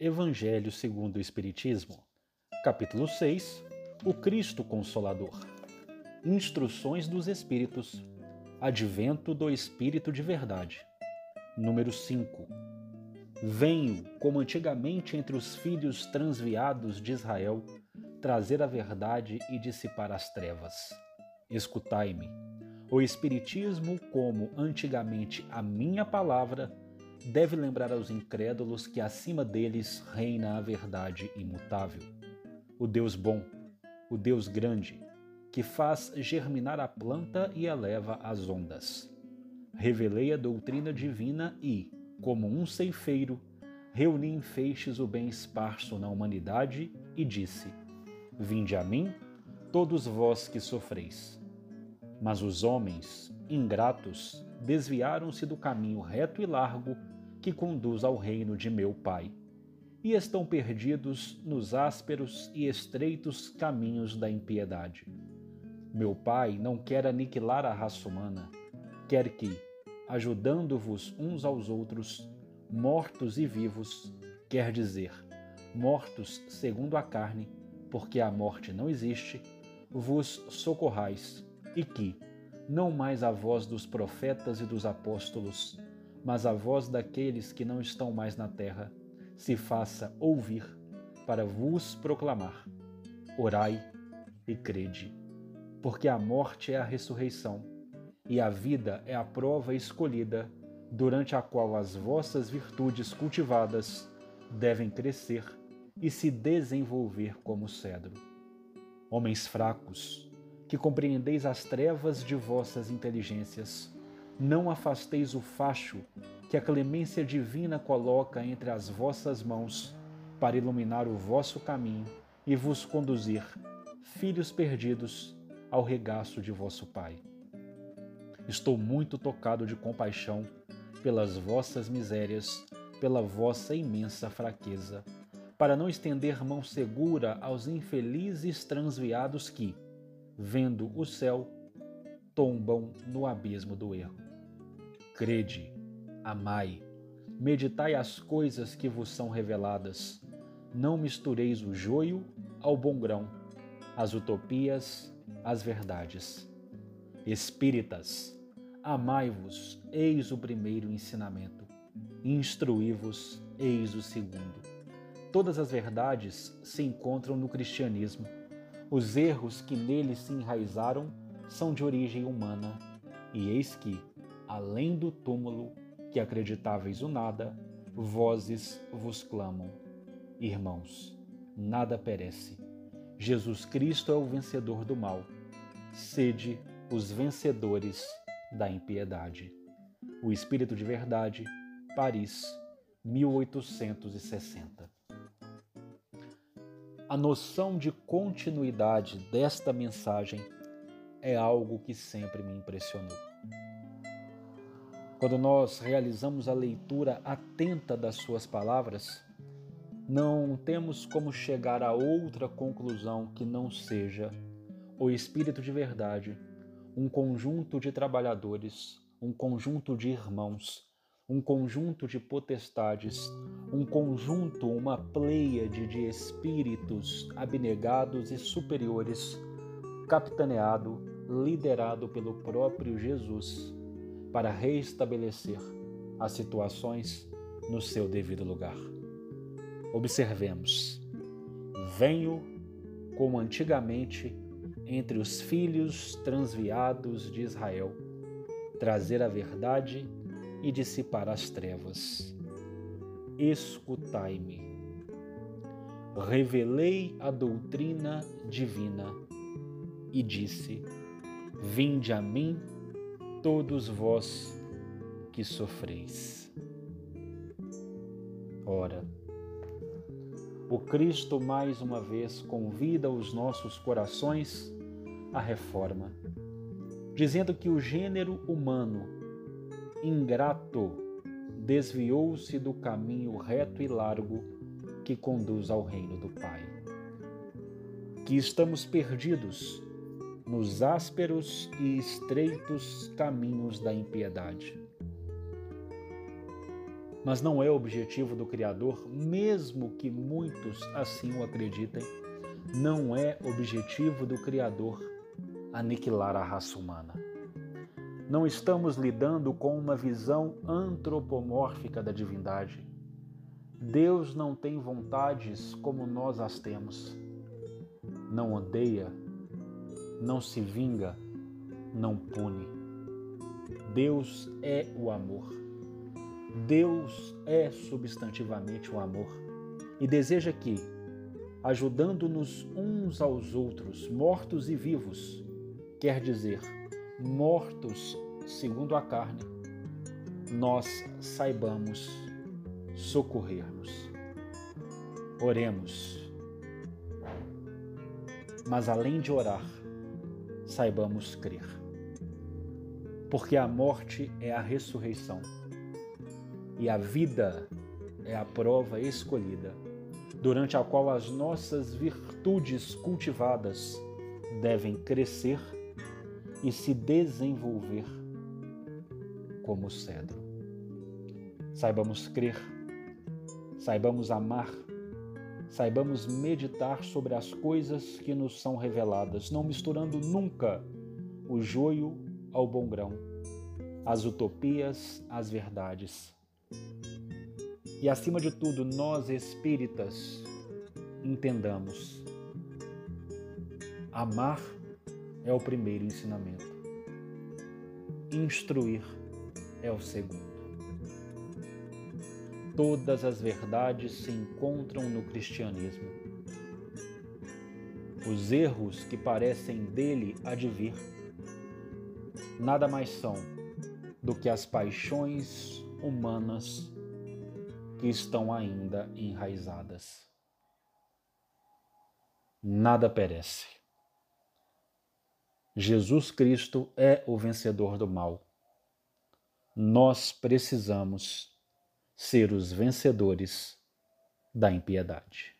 Evangelho segundo o Espiritismo, capítulo 6 O Cristo Consolador. Instruções dos Espíritos. Advento do Espírito de Verdade. Número 5. Venho, como antigamente entre os filhos transviados de Israel, trazer a verdade e dissipar as trevas. Escutai-me. O Espiritismo, como antigamente a minha palavra, deve lembrar aos incrédulos que acima deles reina a verdade imutável. O Deus bom, o Deus grande, que faz germinar a planta e eleva as ondas. Revelei a doutrina divina e, como um ceifeiro, reuni em feixes o bem esparso na humanidade e disse: Vinde a mim, todos vós que sofreis. Mas os homens, ingratos, desviaram-se do caminho reto e largo que conduz ao reino de meu Pai, e estão perdidos nos ásperos e estreitos caminhos da impiedade. Meu Pai não quer aniquilar a raça humana, quer que, ajudando-vos uns aos outros, mortos e vivos, quer dizer, mortos segundo a carne, porque a morte não existe, vos socorrais, e que, não mais a voz dos profetas e dos apóstolos, mas a voz daqueles que não estão mais na terra se faça ouvir para vos proclamar: Orai e crede, porque a morte é a ressurreição e a vida é a prova escolhida durante a qual as vossas virtudes cultivadas devem crescer e se desenvolver como cedro. Homens fracos, que compreendeis as trevas de vossas inteligências, não afasteis o facho que a clemência divina coloca entre as vossas mãos para iluminar o vosso caminho e vos conduzir, filhos perdidos, ao regaço de vosso Pai. Estou muito tocado de compaixão pelas vossas misérias, pela vossa imensa fraqueza, para não estender mão segura aos infelizes transviados que, vendo o céu, tombam no abismo do erro. Crede, amai, meditai as coisas que vos são reveladas. Não mistureis o joio ao bom grão, as utopias às verdades. Espíritas, amai-vos, eis o primeiro ensinamento. Instruí-vos, eis o segundo. Todas as verdades se encontram no cristianismo. Os erros que nele se enraizaram são de origem humana, e eis que, além do túmulo, que acreditáveis o nada, vozes vos clamam. Irmãos, nada perece. Jesus Cristo é o vencedor do mal. Sede os vencedores da impiedade. O Espírito de Verdade, Paris, 1860. A noção de continuidade desta mensagem é algo que sempre me impressionou. Quando nós realizamos a leitura atenta das Suas palavras, não temos como chegar a outra conclusão que não seja o Espírito de Verdade, um conjunto de trabalhadores, um conjunto de irmãos, um conjunto de potestades, um conjunto, uma pleiade de espíritos abnegados e superiores, capitaneado, liderado pelo próprio Jesus para reestabelecer as situações no seu devido lugar. Observemos: venho como antigamente entre os filhos transviados de Israel, trazer a verdade e dissipar as trevas. Escutai-me. Revelei a doutrina divina e disse: Vinde a mim todos vós que sofreis. Ora, o Cristo mais uma vez convida os nossos corações à reforma, dizendo que o gênero humano, ingrato, desviou-se do caminho reto e largo que conduz ao reino do Pai. Que estamos perdidos nos ásperos e estreitos caminhos da impiedade. Mas não é objetivo do Criador, mesmo que muitos assim o acreditem, não é objetivo do Criador aniquilar a raça humana. Não estamos lidando com uma visão antropomórfica da divindade. Deus não tem vontades como nós as temos. Não odeia, não se vinga, não pune. Deus é o amor. Deus é substantivamente o amor e deseja que, ajudando-nos uns aos outros, mortos e vivos, quer dizer, mortos segundo a carne, nós saibamos socorrer-nos. Oremos. Mas além de orar, saibamos crer. Porque a morte é a ressurreição e a vida é a prova escolhida, durante a qual as nossas virtudes cultivadas devem crescer e se desenvolver como cedro. Saibamos crer, saibamos amar, saibamos meditar sobre as coisas que nos são reveladas, não misturando nunca o joio ao bom grão, as utopias às verdades. E acima de tudo, nós espíritas entendamos amar é o primeiro ensinamento. Instruir é o segundo. Todas as verdades se encontram no cristianismo. Os erros que parecem dele advir nada mais são do que as paixões humanas que estão ainda enraizadas. Nada perece. Jesus Cristo é o vencedor do mal. Nós precisamos ser os vencedores da impiedade.